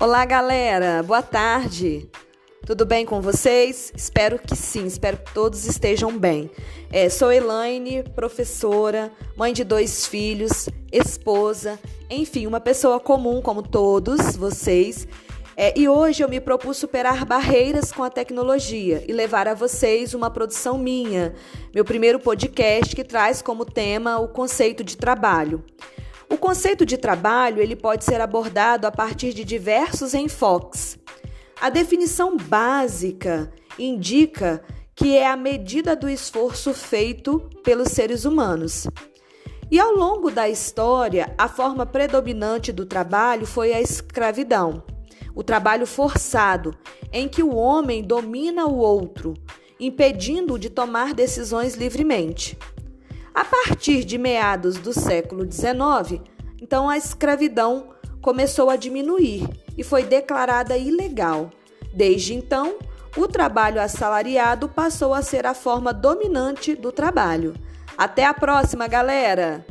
Olá, galera. Boa tarde. Tudo bem com vocês? Espero que sim, espero que todos estejam bem. É, sou Elaine, professora, mãe de dois filhos, esposa, enfim, uma pessoa comum como todos vocês. É, e hoje eu me propus superar barreiras com a tecnologia e levar a vocês uma produção minha, meu primeiro podcast que traz como tema o conceito de trabalho. Conceito de trabalho ele pode ser abordado a partir de diversos enfoques. A definição básica indica que é a medida do esforço feito pelos seres humanos. E ao longo da história, a forma predominante do trabalho foi a escravidão, o trabalho forçado, em que o homem domina o outro, impedindo-o de tomar decisões livremente. A partir de meados do século XIX, então a escravidão começou a diminuir e foi declarada ilegal. Desde então, o trabalho assalariado passou a ser a forma dominante do trabalho. Até a próxima, galera!